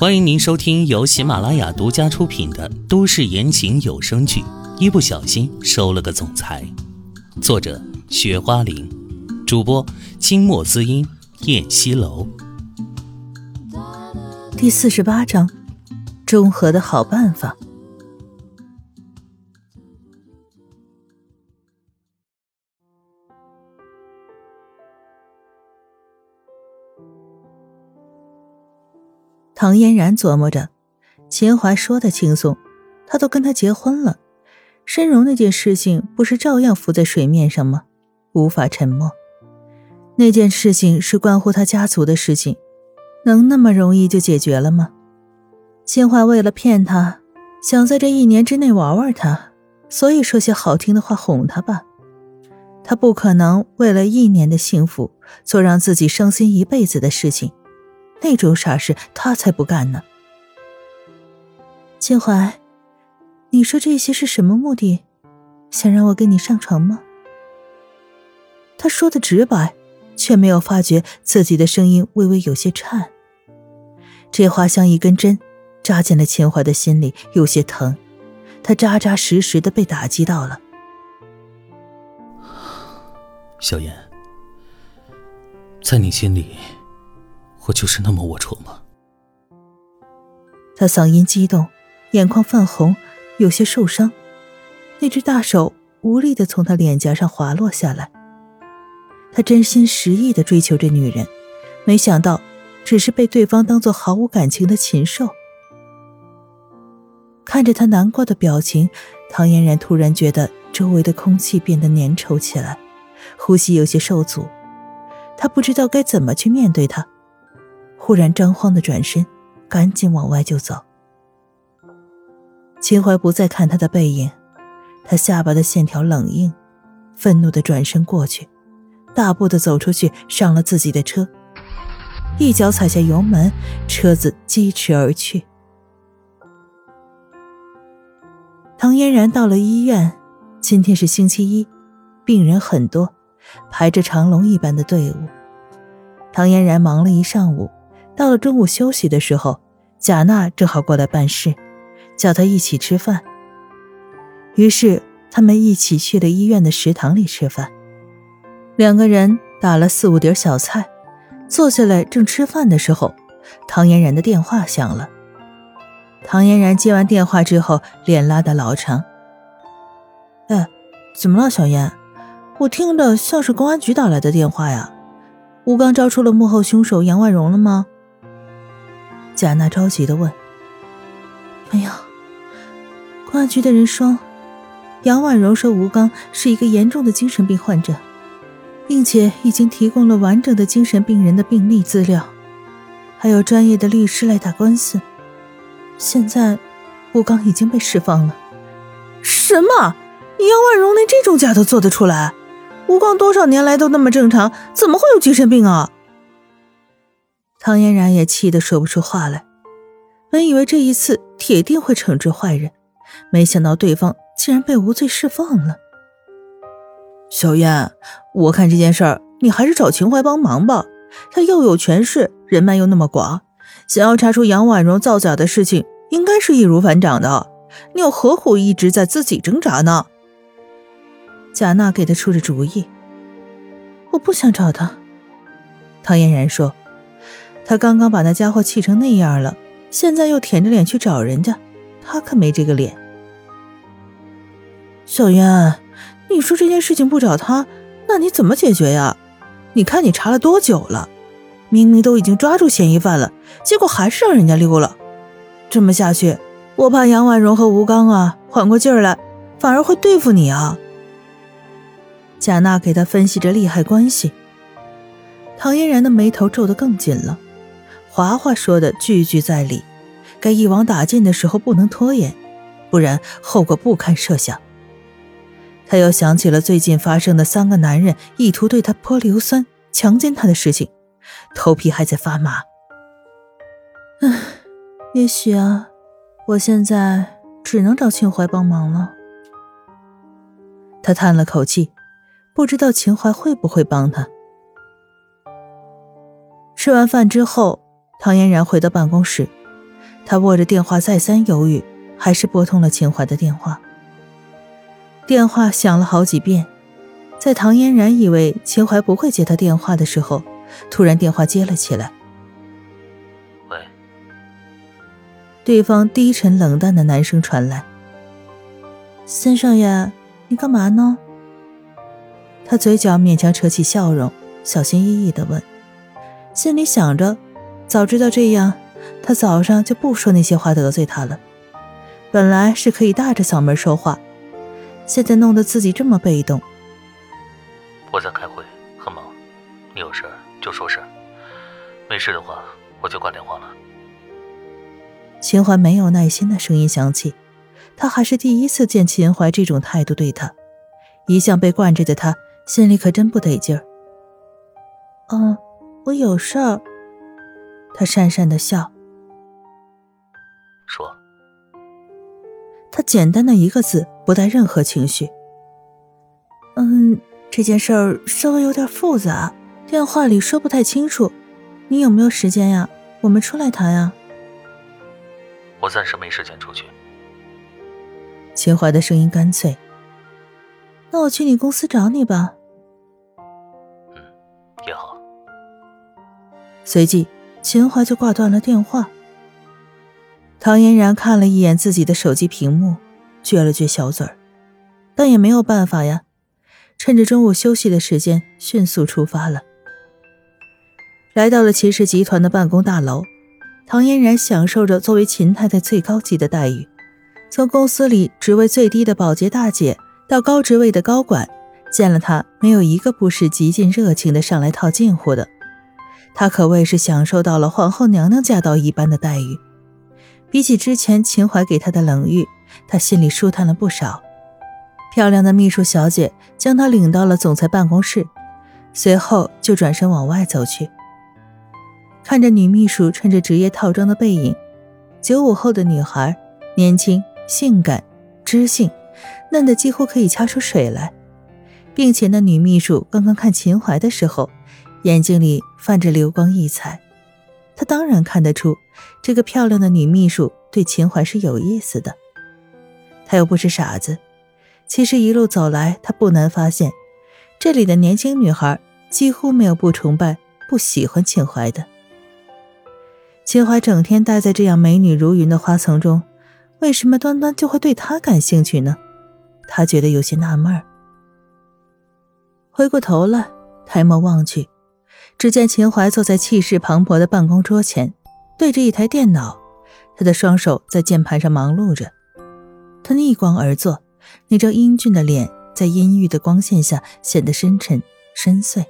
欢迎您收听由喜马拉雅独家出品的都市言情有声剧《一不小心收了个总裁》，作者：雪花玲，主播：清墨滋音、燕西楼。第四十八章，中和的好办法。唐嫣然琢磨着，秦淮说的轻松，他都跟他结婚了，申荣那件事情不是照样浮在水面上吗？无法沉默。那件事情是关乎他家族的事情，能那么容易就解决了吗？秦淮为了骗他，想在这一年之内玩玩他，所以说些好听的话哄他吧。他不可能为了一年的幸福，做让自己伤心一辈子的事情。那种傻事，他才不干呢。秦淮，你说这些是什么目的？想让我跟你上床吗？他说的直白，却没有发觉自己的声音微微有些颤。这话像一根针，扎进了秦淮的心里，有些疼。他扎扎实实的被打击到了。小燕，在你心里。我就是那么龌龊吗？他嗓音激动，眼眶泛红，有些受伤。那只大手无力的从他脸颊上滑落下来。他真心实意的追求这女人，没想到只是被对方当做毫无感情的禽兽。看着他难过的表情，唐嫣然突然觉得周围的空气变得粘稠起来，呼吸有些受阻。他不知道该怎么去面对他。忽然张慌的转身，赶紧往外就走。秦淮不再看他的背影，他下巴的线条冷硬，愤怒的转身过去，大步的走出去，上了自己的车，一脚踩下油门，车子疾驰而去。唐嫣然到了医院，今天是星期一，病人很多，排着长龙一般的队伍。唐嫣然忙了一上午。到了中午休息的时候，贾娜正好过来办事，叫他一起吃饭。于是他们一起去了医院的食堂里吃饭。两个人打了四五碟小菜，坐下来正吃饭的时候，唐嫣然的电话响了。唐嫣然接完电话之后，脸拉得老长。哎，怎么了，小燕？我听的像是公安局打来的电话呀。吴刚招出了幕后凶手杨万荣了吗？贾娜着急的问：“没有，公安局的人说，杨婉柔说吴刚是一个严重的精神病患者，并且已经提供了完整的精神病人的病历资料，还有专业的律师来打官司。现在，吴刚已经被释放了。什么？杨婉柔连这种假都做得出来？吴刚多少年来都那么正常，怎么会有精神病啊？”唐嫣然也气得说不出话来。本以为这一次铁定会惩治坏人，没想到对方竟然被无罪释放了。小燕，我看这件事儿，你还是找秦淮帮忙吧。他又有权势，人脉又那么广，想要查出杨婉容造假的事情，应该是易如反掌的。你又何苦一直在自己挣扎呢？贾娜给他出着主意。我不想找他。唐嫣然说。他刚刚把那家伙气成那样了，现在又舔着脸去找人家，他可没这个脸。小渊，你说这件事情不找他，那你怎么解决呀？你看你查了多久了？明明都已经抓住嫌疑犯了，结果还是让人家溜了。这么下去，我怕杨婉容和吴刚啊缓过劲儿来，反而会对付你啊。贾娜给他分析着利害关系，唐嫣然的眉头皱得更紧了。华华说的句句在理，该一网打尽的时候不能拖延，不然后果不堪设想。他又想起了最近发生的三个男人意图对他泼硫酸、强奸他的事情，头皮还在发麻。唉，也许啊，我现在只能找秦淮帮忙了。他叹了口气，不知道秦淮会不会帮他。吃完饭之后。唐嫣然回到办公室，她握着电话再三犹豫，还是拨通了秦淮的电话。电话响了好几遍，在唐嫣然以为秦淮不会接她电话的时候，突然电话接了起来。喂，对方低沉冷淡的男声传来：“三少爷，你干嘛呢？”他嘴角勉强扯起笑容，小心翼翼的问，心里想着，早知道这样，他早上就不说那些话得罪他了。本来是可以大着嗓门说话，现在弄得自己这么被动。我在开会，很忙，你有事就说事，没事的话我就挂电话了。秦淮没有耐心的声音响起，他还是第一次见秦淮这种态度对他，一向被惯着的他。心里可真不得劲儿。嗯，我有事儿。他讪讪的笑，说。他简单的一个字，不带任何情绪。嗯，这件事儿稍微有点复杂，电话里说不太清楚。你有没有时间呀？我们出来谈呀。我暂时没时间出去。秦淮的声音干脆。那我去你公司找你吧。嗯也好。随即，秦淮就挂断了电话。唐嫣然看了一眼自己的手机屏幕，撅了撅小嘴儿，但也没有办法呀。趁着中午休息的时间，迅速出发了。来到了秦氏集团的办公大楼，唐嫣然享受着作为秦太太最高级的待遇，从公司里职位最低的保洁大姐到高职位的高管。见了他，没有一个不是极尽热情的上来套近乎的。他可谓是享受到了皇后娘娘驾到一般的待遇。比起之前秦淮给他的冷遇，他心里舒坦了不少。漂亮的秘书小姐将他领到了总裁办公室，随后就转身往外走去。看着女秘书穿着职业套装的背影，九五后的女孩，年轻、性感、知性，嫩得几乎可以掐出水来。并且那女秘书刚刚看秦淮的时候，眼睛里泛着流光溢彩，他当然看得出这个漂亮的女秘书对秦淮是有意思的。他又不是傻子，其实一路走来，他不难发现，这里的年轻女孩几乎没有不崇拜、不喜欢秦淮的。秦淮整天待在这样美女如云的花丛中，为什么端端就会对他感兴趣呢？他觉得有些纳闷。回过头来，抬眸望去，只见秦淮坐在气势磅礴的办公桌前，对着一台电脑，他的双手在键盘上忙碌着。他逆光而坐，那张英俊的脸在阴郁的光线下显得深沉深邃，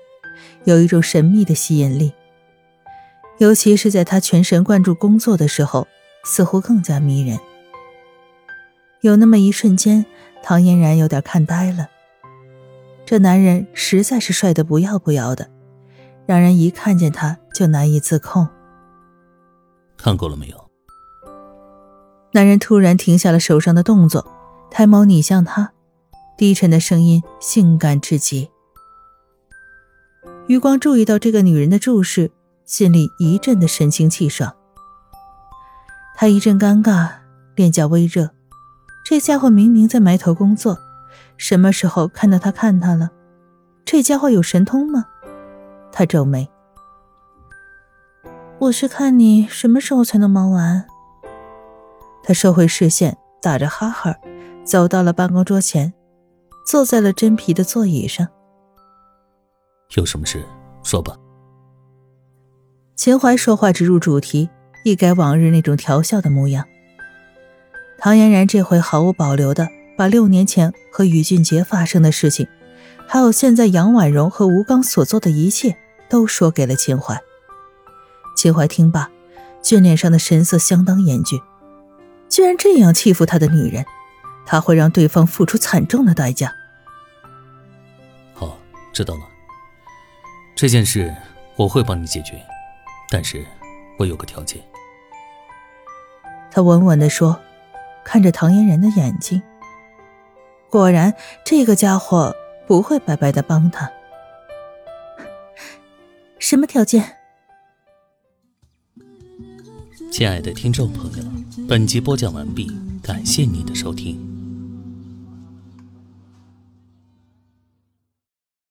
有一种神秘的吸引力。尤其是在他全神贯注工作的时候，似乎更加迷人。有那么一瞬间，唐嫣然有点看呆了。这男人实在是帅得不要不要的，让人一看见他就难以自控。看够了没有？男人突然停下了手上的动作，抬眸睨向他，低沉的声音性感至极。余光注意到这个女人的注视，心里一阵的神清气爽。他一阵尴尬，脸颊微热。这家伙明明在埋头工作。什么时候看到他看他了？这家伙有神通吗？他皱眉。我是看你什么时候才能忙完。他收回视线，打着哈哈，走到了办公桌前，坐在了真皮的座椅上。有什么事说吧。秦淮说话直入主题，一改往日那种调笑的模样。唐嫣然这回毫无保留的。把六年前和于俊杰发生的事情，还有现在杨婉容和吴刚所做的一切，都说给了秦淮。秦淮听罢，俊脸上的神色相当严峻。居然这样欺负他的女人，他会让对方付出惨重的代价。好，知道了。这件事我会帮你解决，但是我有个条件。他稳稳地说，看着唐嫣然的眼睛。果然，这个家伙不会白白的帮他。什么条件？亲爱的听众朋友，本集播讲完毕，感谢您的收听。